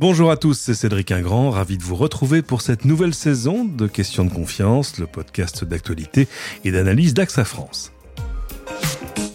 Bonjour à tous, c'est Cédric Ingrand, ravi de vous retrouver pour cette nouvelle saison de Questions de confiance, le podcast d'actualité et d'analyse d'AXA France.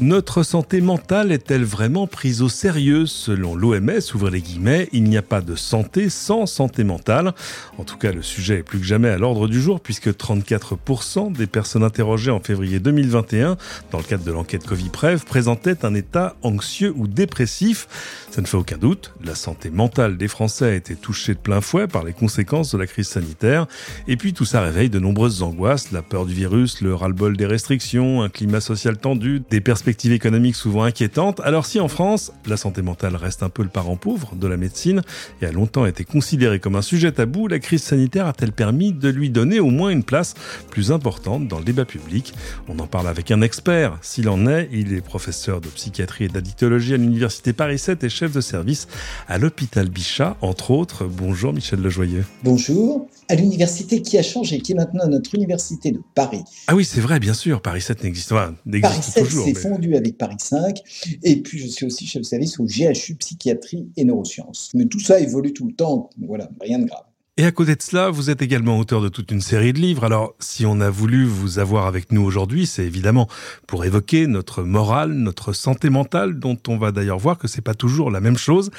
Notre santé mentale est-elle vraiment prise au sérieux? Selon l'OMS, ouvrez les guillemets, il n'y a pas de santé sans santé mentale. En tout cas, le sujet est plus que jamais à l'ordre du jour puisque 34% des personnes interrogées en février 2021 dans le cadre de l'enquête Covid-Prev présentaient un état anxieux ou dépressif. Ça ne fait aucun doute, la santé mentale des Français a été touchée de plein fouet par les conséquences de la crise sanitaire. Et puis tout ça réveille de nombreuses angoisses, la peur du virus, le ras-le-bol des restrictions, un climat social tendu, des perspectives perspectives économiques souvent inquiétantes. Alors si en France, la santé mentale reste un peu le parent pauvre de la médecine et a longtemps été considérée comme un sujet tabou, la crise sanitaire a-t-elle permis de lui donner au moins une place plus importante dans le débat public? On en parle avec un expert, s'il en est. Il est professeur de psychiatrie et d'addictologie à l'université Paris 7 et chef de service à l'hôpital Bichat, entre autres. Bonjour Michel Lejoyeux. Bonjour à l'université qui a changé, qui est maintenant notre université de Paris. Ah oui, c'est vrai, bien sûr. Paris 7 n'existe pas. Paris 7 s'est avec Paris 5. Et puis, je suis aussi chef de service au GHU Psychiatrie et Neurosciences. Mais tout ça évolue tout le temps. Voilà, rien de grave. Et à côté de cela, vous êtes également auteur de toute une série de livres. Alors, si on a voulu vous avoir avec nous aujourd'hui, c'est évidemment pour évoquer notre morale, notre santé mentale, dont on va d'ailleurs voir que c'est pas toujours la même chose.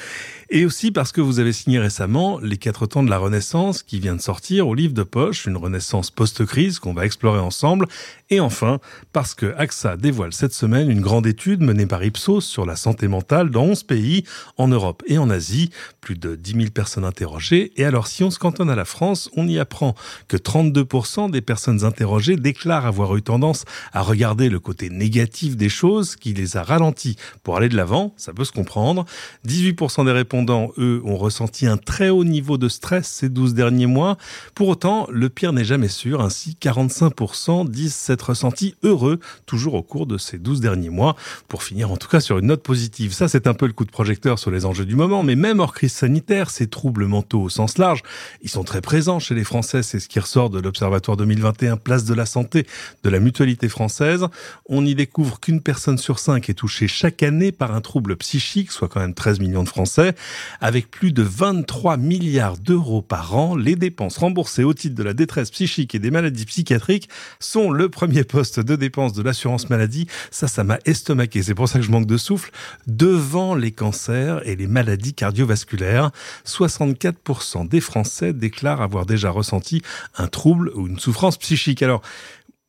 Et aussi parce que vous avez signé récemment Les quatre temps de la Renaissance, qui vient de sortir au livre de poche, une renaissance post-crise qu'on va explorer ensemble. Et enfin, parce que AXA dévoile cette semaine une grande étude menée par Ipsos sur la santé mentale dans 11 pays, en Europe et en Asie. Plus de 10 000 personnes interrogées. Et alors, si on se cantonne à la France, on y apprend que 32% des personnes interrogées déclarent avoir eu tendance à regarder le côté négatif des choses qui les a ralentis pour aller de l'avant. Ça peut se comprendre. 18% des répondants, eux, ont ressenti un très haut niveau de stress ces 12 derniers mois. Pour autant, le pire n'est jamais sûr. Ainsi, 45% disent s'être ressentis heureux toujours au cours de ces 12 derniers mois. Pour finir, en tout cas, sur une note positive. Ça, c'est un peu le coup de projecteur sur les enjeux du moment. Mais même hors crise sanitaire, ces troubles mentaux au sens large, ils sont très présents chez les Français, c'est ce qui ressort de l'Observatoire 2021 Place de la Santé de la Mutualité française. On y découvre qu'une personne sur cinq est touchée chaque année par un trouble psychique, soit quand même 13 millions de Français. Avec plus de 23 milliards d'euros par an, les dépenses remboursées au titre de la détresse psychique et des maladies psychiatriques sont le premier poste de dépenses de l'assurance maladie. Ça, ça m'a estomaqué. C'est pour ça que je manque de souffle. Devant les cancers et les maladies cardiovasculaires, 64% des Français déclare avoir déjà ressenti un trouble ou une souffrance psychique. Alors,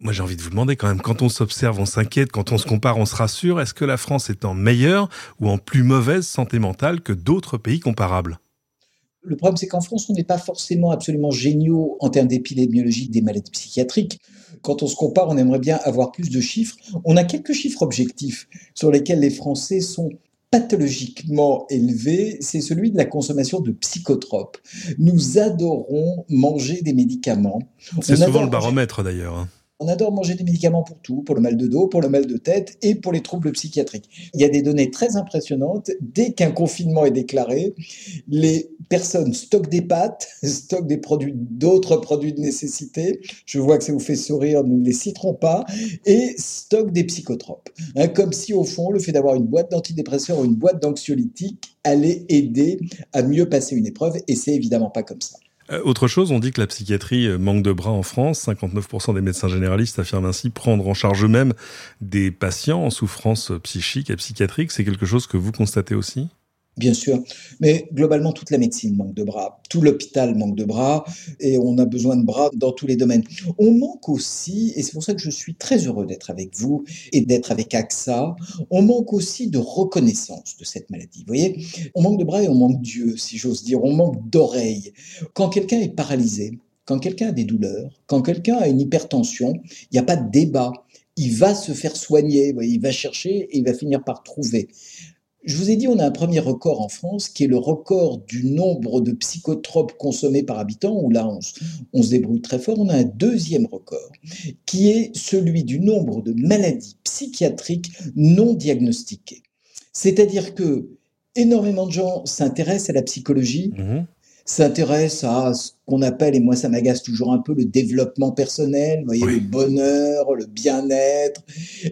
moi, j'ai envie de vous demander quand même, quand on s'observe, on s'inquiète, quand on se compare, on se rassure, est-ce que la France est en meilleure ou en plus mauvaise santé mentale que d'autres pays comparables? Le problème, c'est qu'en France, on n'est pas forcément absolument géniaux en termes d'épidémiologie des maladies psychiatriques. Quand on se compare, on aimerait bien avoir plus de chiffres. On a quelques chiffres objectifs sur lesquels les Français sont pathologiquement élevé, c'est celui de la consommation de psychotropes. Nous adorons manger des médicaments. C'est souvent le baromètre d'ailleurs. On adore manger des médicaments pour tout, pour le mal de dos, pour le mal de tête et pour les troubles psychiatriques. Il y a des données très impressionnantes. Dès qu'un confinement est déclaré, les personnes stockent des pâtes, stockent des produits, d'autres produits de nécessité. Je vois que ça vous fait sourire, nous ne les citerons pas, et stockent des psychotropes. Hein, comme si au fond, le fait d'avoir une boîte d'antidépresseurs ou une boîte d'anxiolytiques allait aider à mieux passer une épreuve, et c'est évidemment pas comme ça. Euh, autre chose, on dit que la psychiatrie euh, manque de bras en France. 59% des médecins généralistes affirment ainsi prendre en charge eux-mêmes des patients en souffrance psychique et psychiatrique. C'est quelque chose que vous constatez aussi? Bien sûr, mais globalement, toute la médecine manque de bras, tout l'hôpital manque de bras, et on a besoin de bras dans tous les domaines. On manque aussi, et c'est pour ça que je suis très heureux d'être avec vous et d'être avec AXA, on manque aussi de reconnaissance de cette maladie. Vous voyez, on manque de bras et on manque Dieu, si j'ose dire, on manque d'oreilles. Quand quelqu'un est paralysé, quand quelqu'un a des douleurs, quand quelqu'un a une hypertension, il n'y a pas de débat. Il va se faire soigner, il va chercher et il va finir par trouver. Je vous ai dit, on a un premier record en France qui est le record du nombre de psychotropes consommés par habitant, où là, on, se débrouille très fort. On a un deuxième record qui est celui du nombre de maladies psychiatriques non diagnostiquées. C'est-à-dire que énormément de gens s'intéressent à la psychologie, mmh s'intéressent à ce qu'on appelle, et moi ça m'agace toujours un peu, le développement personnel, voyez, le bonheur, le bien-être.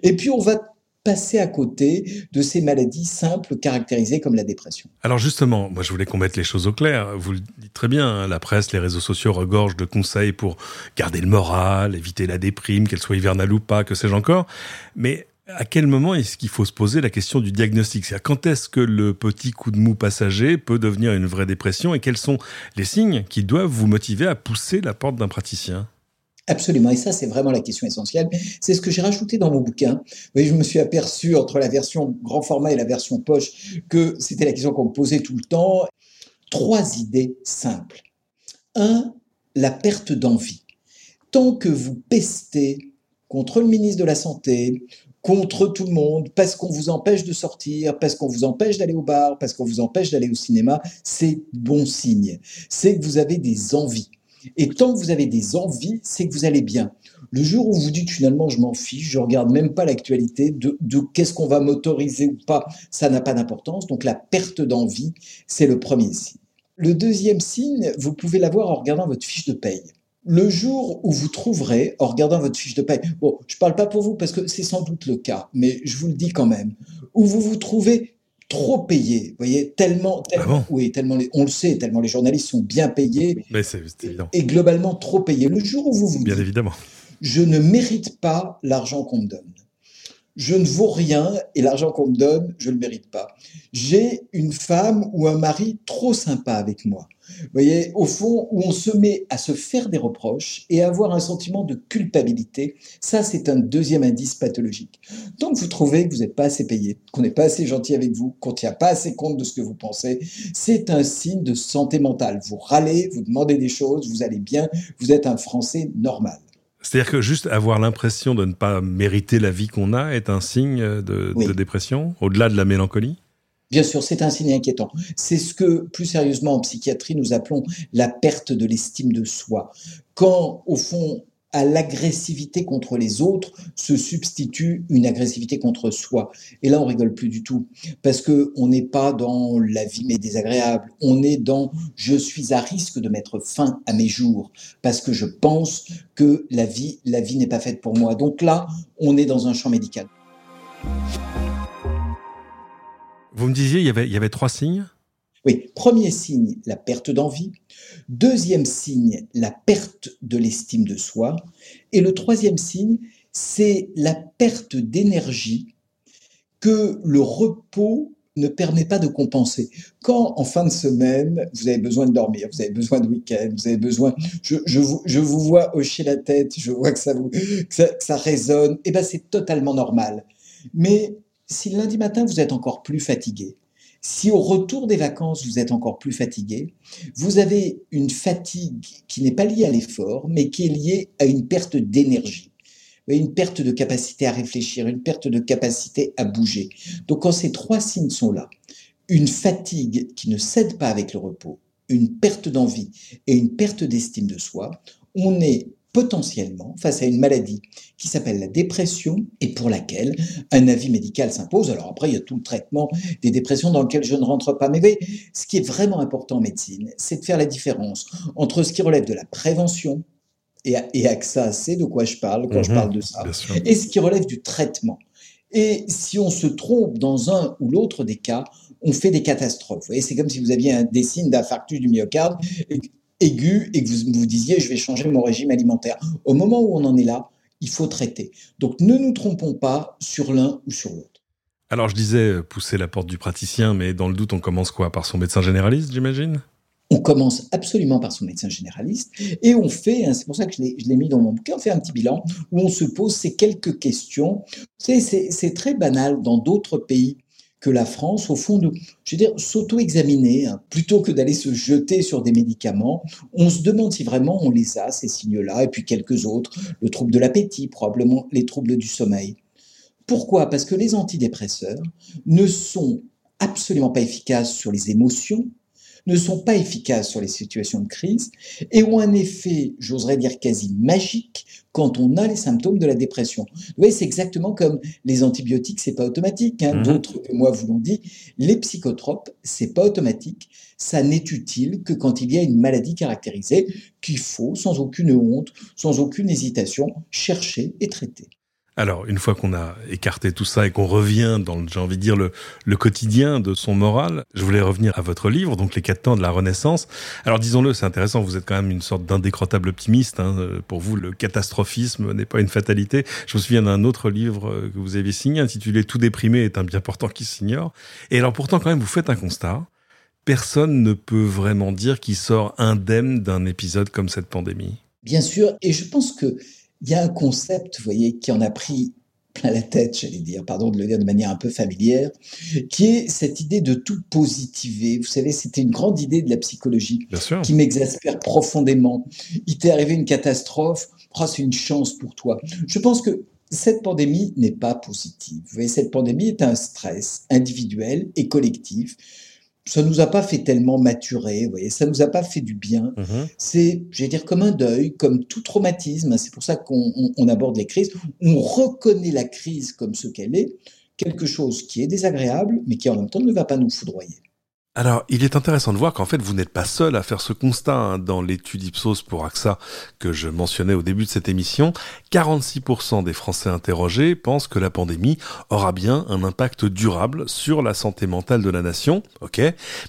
Et puis on va passer à côté de ces maladies simples caractérisées comme la dépression. Alors justement, moi je voulais qu'on mette les choses au clair. Vous le dites très bien, hein, la presse, les réseaux sociaux regorgent de conseils pour garder le moral, éviter la déprime, qu'elle soit hivernale ou pas, que sais-je encore. Mais à quel moment est-ce qu'il faut se poser la question du diagnostic? C'est-à-dire quand est-ce que le petit coup de mou passager peut devenir une vraie dépression et quels sont les signes qui doivent vous motiver à pousser la porte d'un praticien? Absolument, et ça c'est vraiment la question essentielle. C'est ce que j'ai rajouté dans mon bouquin. Je me suis aperçu entre la version grand format et la version poche que c'était la question qu'on me posait tout le temps. Trois idées simples. Un, la perte d'envie. Tant que vous pestez contre le ministre de la Santé, contre tout le monde, parce qu'on vous empêche de sortir, parce qu'on vous empêche d'aller au bar, parce qu'on vous empêche d'aller au cinéma, c'est bon signe. C'est que vous avez des envies. Et tant que vous avez des envies, c'est que vous allez bien. Le jour où vous dites finalement je m'en fiche, je regarde même pas l'actualité de, de qu'est-ce qu'on va m'autoriser ou pas, ça n'a pas d'importance. Donc la perte d'envie, c'est le premier signe. Le deuxième signe, vous pouvez l'avoir en regardant votre fiche de paye. Le jour où vous trouverez, en regardant votre fiche de paye, bon, je ne parle pas pour vous parce que c'est sans doute le cas, mais je vous le dis quand même, où vous vous trouvez trop payé. Vous voyez, tellement, tellement ah oui, tellement on le sait, tellement les journalistes sont bien payés. Mais c'est évident. Et globalement trop payés. Le jour où vous vous bien évidemment, je ne mérite pas l'argent qu'on me donne. Je ne vaux rien et l'argent qu'on me donne, je ne le mérite pas. J'ai une femme ou un mari trop sympa avec moi. Vous voyez, au fond, où on se met à se faire des reproches et à avoir un sentiment de culpabilité, ça c'est un deuxième indice pathologique. Tant que vous trouvez que vous n'êtes pas assez payé, qu'on n'est pas assez gentil avec vous, qu'on ne tient pas assez compte de ce que vous pensez, c'est un signe de santé mentale. Vous râlez, vous demandez des choses, vous allez bien, vous êtes un Français normal. C'est-à-dire que juste avoir l'impression de ne pas mériter la vie qu'on a est un signe de, de dépression, au-delà de la mélancolie? Bien sûr, c'est un signe inquiétant. C'est ce que, plus sérieusement, en psychiatrie, nous appelons la perte de l'estime de soi. Quand, au fond, à l'agressivité contre les autres se substitue une agressivité contre soi. Et là, on rigole plus du tout, parce que on n'est pas dans la vie mais désagréable. On est dans je suis à risque de mettre fin à mes jours, parce que je pense que la vie, la vie n'est pas faite pour moi. Donc là, on est dans un champ médical. Vous me disiez, il y avait, il y avait trois signes? Oui, premier signe, la perte d'envie. Deuxième signe, la perte de l'estime de soi. Et le troisième signe, c'est la perte d'énergie que le repos ne permet pas de compenser. Quand en fin de semaine, vous avez besoin de dormir, vous avez besoin de week-end, vous avez besoin, je, vous, vois hocher la tête, je vois que ça vous, ça, ça résonne, eh ben c'est totalement normal. Mais si lundi matin, vous êtes encore plus fatigué, si au retour des vacances, vous êtes encore plus fatigué, vous avez une fatigue qui n'est pas liée à l'effort, mais qui est liée à une perte d'énergie, une perte de capacité à réfléchir, une perte de capacité à bouger. Donc quand ces trois signes sont là, une fatigue qui ne cède pas avec le repos, une perte d'envie et une perte d'estime de soi, on est potentiellement face à une maladie qui s'appelle la dépression et pour laquelle un avis médical s'impose. Alors après, il y a tout le traitement des dépressions dans lequel je ne rentre pas. Mais ce qui est vraiment important en médecine, c'est de faire la différence entre ce qui relève de la prévention, et, et AXA c'est de quoi je parle quand je mhm. parle de ça, et ce qui relève du traitement. Et si on se trompe dans un ou l'autre des cas, on fait des catastrophes. C'est comme si vous aviez un, des signes d'infarctus du myocarde aigu et que vous vous disiez je vais changer mon régime alimentaire. Au moment où on en est là, il faut traiter. Donc ne nous trompons pas sur l'un ou sur l'autre. Alors je disais pousser la porte du praticien, mais dans le doute, on commence quoi? Par son médecin généraliste, j'imagine? On commence absolument par son médecin généraliste et on fait, c'est pour ça que je l'ai mis dans mon bouquin, on fait un petit bilan où on se pose ces quelques questions. C'est très banal dans d'autres pays la France, au fond, de, je veux dire, s'auto-examiner, hein, plutôt que d'aller se jeter sur des médicaments, on se demande si vraiment on les a, ces signes-là, et puis quelques autres, le trouble de l'appétit, probablement les troubles du sommeil. Pourquoi? Parce que les antidépresseurs ne sont absolument pas efficaces sur les émotions, ne sont pas efficaces sur les situations de crise et ont un effet, j'oserais dire quasi magique, quand on a les symptômes de la dépression. Vous voyez, c'est exactement comme les antibiotiques, c'est pas automatique. Hein. Mhm. D'autres que moi vous l'ont dit. Les psychotropes, c'est pas automatique. Ça n'est utile que quand il y a une maladie caractérisée qu'il faut, sans aucune honte, sans aucune hésitation, chercher et traiter. Alors, une fois qu'on a écarté tout ça et qu'on revient dans, j'ai envie de dire, le, le, quotidien de son moral, je voulais revenir à votre livre, donc Les quatre temps de la Renaissance. Alors, disons-le, c'est intéressant, vous êtes quand même une sorte d'indécrottable optimiste. Hein. Pour vous, le catastrophisme n'est pas une fatalité. Je me souviens d'un autre livre que vous avez signé, intitulé Tout déprimé est un bien portant qui s'ignore. Et alors, pourtant, quand même, vous faites un constat. Personne ne peut vraiment dire qu'il sort indemne d'un épisode comme cette pandémie. Bien sûr, et je pense que il y a un concept, vous voyez, qui en a pris plein la tête, j'allais dire, pardon de le dire de manière un peu familière, qui est cette idée de tout positiver. Vous savez, c'était une grande idée de la psychologie qui m'exaspère profondément. Il t'est arrivé une catastrophe, oh, c'est une chance pour toi. Je pense que cette pandémie n'est pas positive. Vous voyez, cette pandémie est un stress individuel et collectif ça nous a pas fait tellement maturer, vous voyez, ça nous a pas fait du bien. Mmh c'est, je vais dire, comme un deuil, comme tout traumatisme. C'est pour ça qu'on aborde les crises. On reconnaît la crise comme ce qu'elle est, quelque chose qui est désagréable, mais qui en même temps ne va pas nous foudroyer. Alors, il est intéressant de voir qu'en fait, vous n'êtes pas seul à faire ce constat hein, dans l'étude Ipsos pour AXA que je mentionnais au début de cette émission. 46% des Français interrogés pensent que la pandémie aura bien un impact durable sur la santé mentale de la nation. Ok.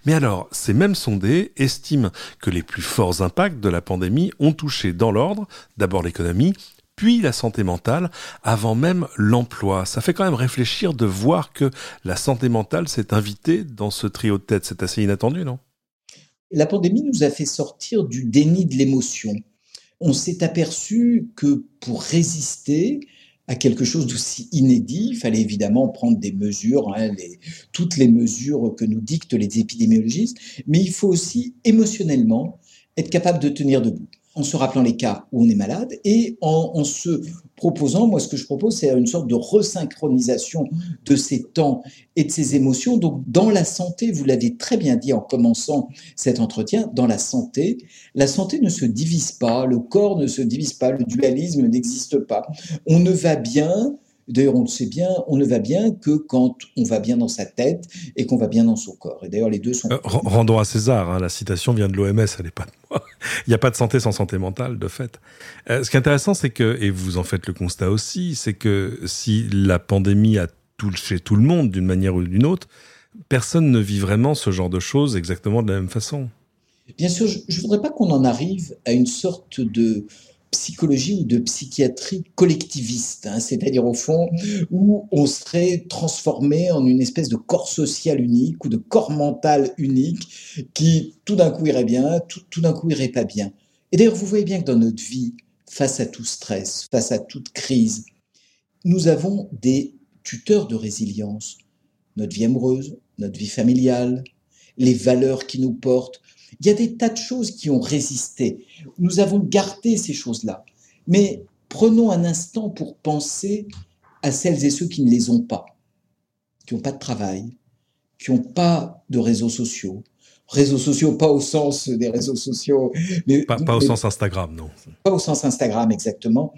Mais alors, ces mêmes sondés estiment que les plus forts impacts de la pandémie ont touché dans l'ordre, d'abord l'économie, puis la santé mentale, avant même l'emploi. Ça fait quand même réfléchir de voir que la santé mentale s'est invitée dans ce trio de tête. C'est assez inattendu, non? La pandémie nous a fait sortir du déni de l'émotion. On s'est aperçu que pour résister, à quelque chose d'aussi inédit. Il fallait évidemment prendre des mesures, hein, toutes les mesures que nous dictent les épidémiologistes, mais il faut aussi émotionnellement être capable de tenir debout en se rappelant les cas où on est malade et en, se proposant, moi ce que je propose, c'est une sorte de resynchronisation de ces temps et de ces émotions. Donc dans la santé, vous l'avez très bien dit en commençant cet entretien, dans la santé, la santé ne se divise pas, le corps ne se divise pas, le dualisme n'existe pas. On ne va bien D'ailleurs, on le sait bien, on ne va bien que quand on va bien dans sa tête et qu'on va bien dans son corps. Et d'ailleurs, les deux sont. Euh, rendons à César, hein, la citation vient de l'OMS, elle n'est pas de moi. Il n'y a pas de santé sans santé mentale, de fait. Euh, ce qui est intéressant, c'est que, et vous en faites le constat aussi, c'est que si la pandémie a touché tout le monde d'une manière ou d'une autre, personne ne vit vraiment ce genre de choses exactement de la même façon. Bien sûr, je ne voudrais pas qu'on en arrive à une sorte de psychologie ou de psychiatrie collectiviste, hein, c'est-à-dire au fond où on serait transformé en une espèce de corps social unique ou de corps mental unique qui tout d'un coup irait bien, tout, tout d'un coup irait pas bien. Et d'ailleurs, vous voyez bien que dans notre vie, face à tout stress, face à toute crise, nous avons des tuteurs de résilience. Notre vie amoureuse, notre vie familiale, les valeurs qui nous portent, il y a des tas de choses qui ont résisté. Nous avons gardé ces choses-là. Mais prenons un instant pour penser à celles et ceux qui ne les ont pas, qui n'ont pas de travail, qui n'ont pas de réseaux sociaux. Réseaux sociaux, pas au sens des réseaux sociaux. Mais, pas, au sens Instagram, non. Pas au sens Instagram, exactement.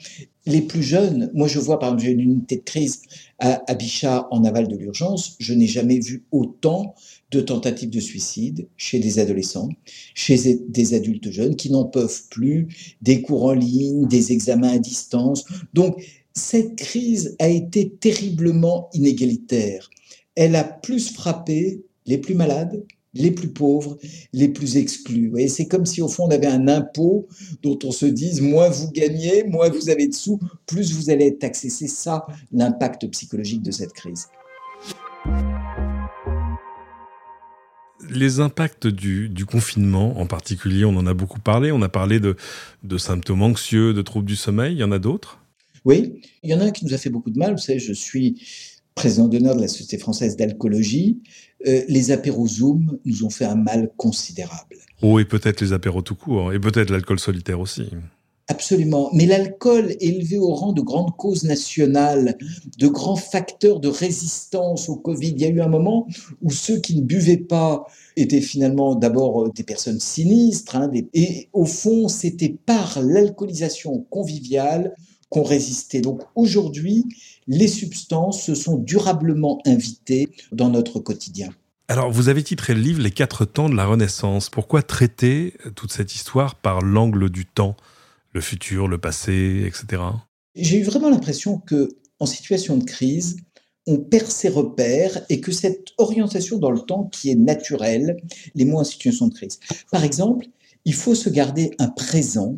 Les plus jeunes, moi je vois par exemple, j'ai une unité de crise à, à Bichat en aval de l'urgence, je n'ai jamais vu autant de tentatives de suicide chez des adolescents, chez des adultes jeunes qui n'en peuvent plus, des cours en ligne, des examens à distance. Donc, cette crise a été terriblement inégalitaire. Elle a plus frappé les plus malades, les plus pauvres, les plus exclus. C'est comme si au fond on avait un impôt dont on se dise moins vous gagnez, moins vous avez de sous, plus vous allez être taxé. C'est ça l'impact psychologique de cette crise les impacts du, confinement en particulier, on en a beaucoup parlé. On a parlé de, symptômes anxieux, de troubles du sommeil. Il y en a d'autres? Oui, il y en a un qui nous a fait beaucoup de mal. Vous savez, je suis président d'honneur de la Société française d'alcoolologie. Euh, les apéros Zoom nous ont fait un mal considérable. Oh, et peut-être les apéros tout court, et peut-être l'alcool solitaire aussi. Absolument. Mais l'alcool élevé au rang de grande cause nationale, de grands facteurs de résistance au Covid. Il y a eu un moment où ceux qui ne buvaient pas étaient finalement d'abord euh, des personnes sinistres. Hein, et au fond, c'était par l'alcoolisation conviviale qu'on résistait. Donc aujourd'hui, les substances se sont durablement invitées dans notre quotidien. Alors, vous avez titré le livre Les quatre temps de la Renaissance. Pourquoi traiter toute cette histoire par l'angle du temps le futur, le passé, etc. J'ai eu vraiment l'impression que en situation de crise, on perd ses repères et que cette orientation dans le temps qui est naturelle, les mots en situation de crise. Par exemple, il faut se garder un présent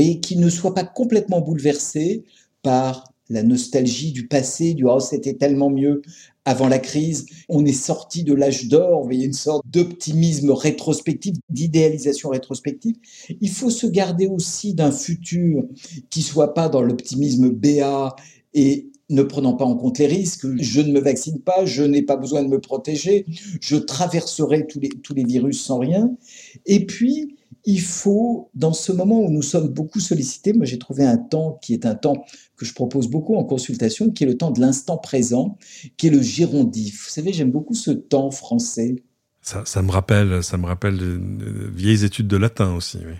voyez, qui ne soit pas complètement bouleversé par la nostalgie du passé, du oh c'était tellement mieux avant la crise, on est sorti de l'âge d'or, vous voyez une sorte d'optimisme rétrospectif, d'idéalisation rétrospective. Il faut se garder aussi d'un futur qui soit pas dans l'optimisme béat et ne prenant pas en compte les risques, je ne me vaccine pas, je n'ai pas besoin de me protéger, je traverserai tous les, tous les virus sans rien. Et puis, il faut, dans ce moment où nous sommes beaucoup sollicités, moi j'ai trouvé un temps qui est un temps que je propose beaucoup en consultation, qui est le temps de l'instant présent, qui est le gérondif. Vous savez, j'aime beaucoup ce temps français. Ça, ça, me rappelle, ça me rappelle de, de vieilles études de latin aussi. Oui.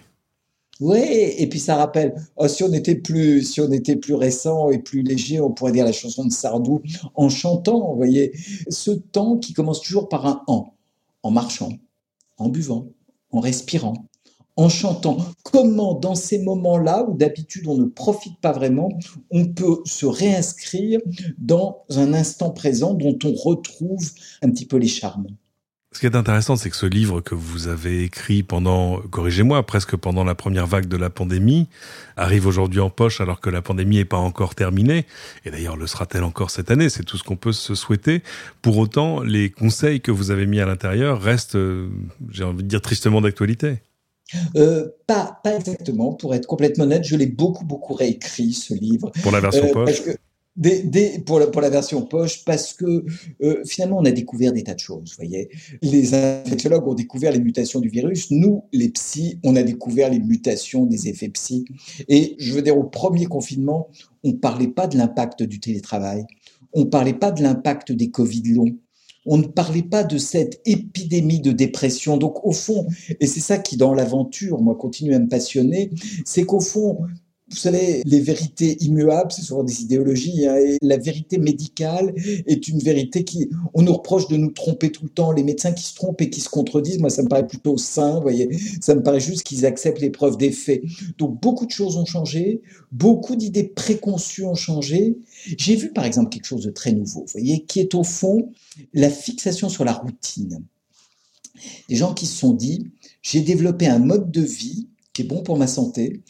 Oui, et puis ça rappelle, oh, si on était plus, si on était plus récent et plus léger, on pourrait dire la chanson de Sardou en chantant, vous voyez, ce temps qui commence toujours par un en, en marchant, en buvant, en respirant, en chantant. Comment, dans ces moments-là, où d'habitude on ne profite pas vraiment, on peut se réinscrire dans un instant présent dont on retrouve un petit peu les charmes? Ce qui est intéressant, c'est que ce livre que vous avez écrit pendant, corrigez-moi, presque pendant la première vague de la pandémie, arrive aujourd'hui en poche alors que la pandémie n'est pas encore terminée. Et d'ailleurs, le sera-t-elle encore cette année? C'est tout ce qu'on peut se souhaiter. Pour autant, les conseils que vous avez mis à l'intérieur restent, euh, j'ai envie de dire, tristement d'actualité. Euh, pas, pas exactement. Pour être complètement honnête, je l'ai beaucoup, beaucoup réécrit, ce livre. Pour la version euh, poche des, pour, la, pour, la, version poche, parce que euh, finalement, on a découvert des tas de choses. Vous voyez, les infectiologues ont découvert les mutations du virus. Nous, les psys, on a découvert les mutations des effets psy. Et je veux dire, au premier confinement, on ne parlait pas de l'impact du télétravail. On ne parlait pas de l'impact des Covid longs. On ne parlait pas de cette épidémie de dépression. Donc, au fond, et c'est ça qui, dans l'aventure, moi, continue à me passionner, c'est qu'au fond, vous savez, les vérités immuables, c'est souvent des idéologies, hein, la vérité médicale est une vérité qui, on nous reproche de nous tromper tout le temps. Les médecins qui se trompent et qui se contredisent, moi, ça me paraît plutôt sain, vous voyez. Ça me paraît juste qu'ils acceptent les preuves des faits. Donc, beaucoup de choses ont changé, beaucoup d'idées préconçues ont changé. J'ai vu, par exemple, quelque chose de très nouveau, vous voyez, qui est au fond la fixation sur la routine. Des gens qui se sont dit, j'ai développé un mode de vie qui est bon pour ma santé,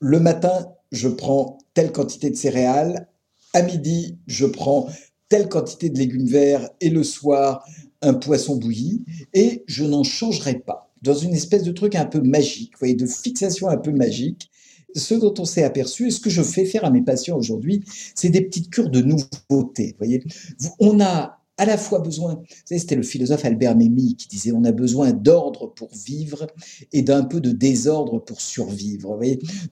le matin, je prends telle quantité de céréales, à midi, je prends telle quantité de légumes verts et le soir, un poisson bouilli, et je n'en changerai pas. Dans une espèce de truc un peu magique, vous voyez, de fixation un peu magique, ce dont on s'est aperçu, et ce que je fais faire à mes patients aujourd'hui, c'est des petites cures de nouveauté. Vous voyez, on a à la fois besoin, c'était le philosophe Albert Memmi qui disait on a besoin d'ordre pour vivre et d'un peu de désordre pour survivre.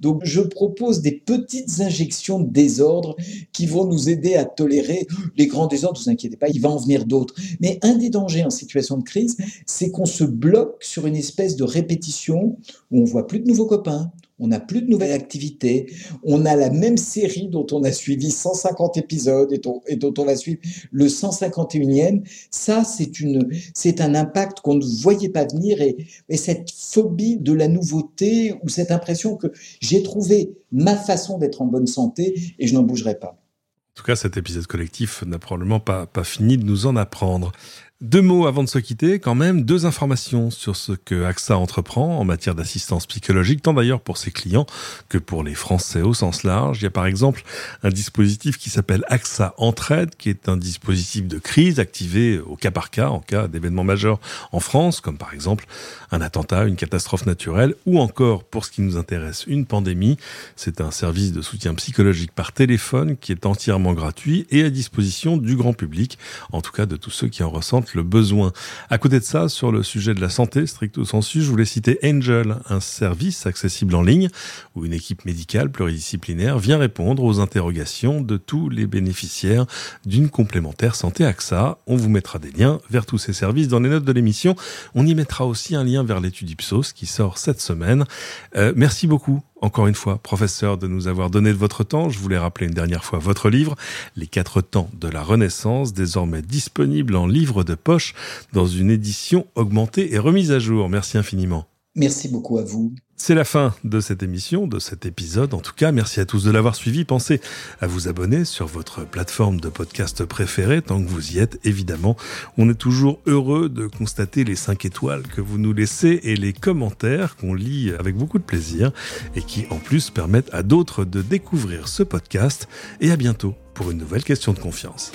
Donc je propose des petites injections de désordre qui vont nous aider à tolérer les grands désordres, ne vous inquiétez pas, il va en venir d'autres. Mais un des dangers en situation de crise, c'est qu'on se bloque sur une espèce de répétition où on voit plus de nouveaux copains, on n'a plus de nouvelles activités, on a la même série dont on a suivi 150 épisodes et, dont on va suivre le 151e. Ça, c'est une, c'est un impact qu'on ne voyait pas venir et, et cette phobie de la nouveauté ou cette impression que j'ai trouvé ma façon d'être en bonne santé et je n'en bougerai pas. En tout cas, cet épisode collectif n'a probablement pas fini de nous en apprendre. Deux mots avant de se quitter, quand même, deux informations sur ce que AXA entreprend en matière d'assistance psychologique, tant d'ailleurs pour ses clients que pour les Français au sens large. Il y a par exemple un dispositif qui s'appelle AXA Entraide, qui est un dispositif de crise activé au cas par cas en cas d'événements majeurs en France, comme par exemple un attentat, une catastrophe naturelle, ou encore, pour ce qui nous intéresse, une pandémie. C'est un service de soutien psychologique par téléphone qui est entièrement gratuit et à disposition du grand public, en tout cas de tous ceux qui en ressentent le besoin. À côté de ça, sur le sujet de la santé, stricto sensu, je voulais citer Angel, un service accessible en ligne où une équipe médicale pluridisciplinaire vient répondre aux interrogations de tous les bénéficiaires d'une complémentaire santé AXA. On vous mettra des liens vers tous ces services dans les notes de l'émission. On y mettra aussi un lien vers l'étude Ipsos qui sort cette semaine. Euh, merci beaucoup encore une fois, professeur, de nous avoir donné de votre temps. Je voulais rappeler une dernière fois votre livre, Les quatre temps de la Renaissance, désormais disponible en livre de poche dans une édition augmentée et remise à jour. Merci infiniment. Merci beaucoup à vous. C'est la fin de cette émission, de cet épisode. En tout cas, merci à tous de l'avoir suivi. Pensez à vous abonner sur votre plateforme de podcast préférée tant que vous y êtes, évidemment. On est toujours heureux de constater les 5 étoiles que vous nous laissez et les commentaires qu'on lit avec beaucoup de plaisir et qui en plus permettent à d'autres de découvrir ce podcast. Et à bientôt pour une nouvelle question de confiance.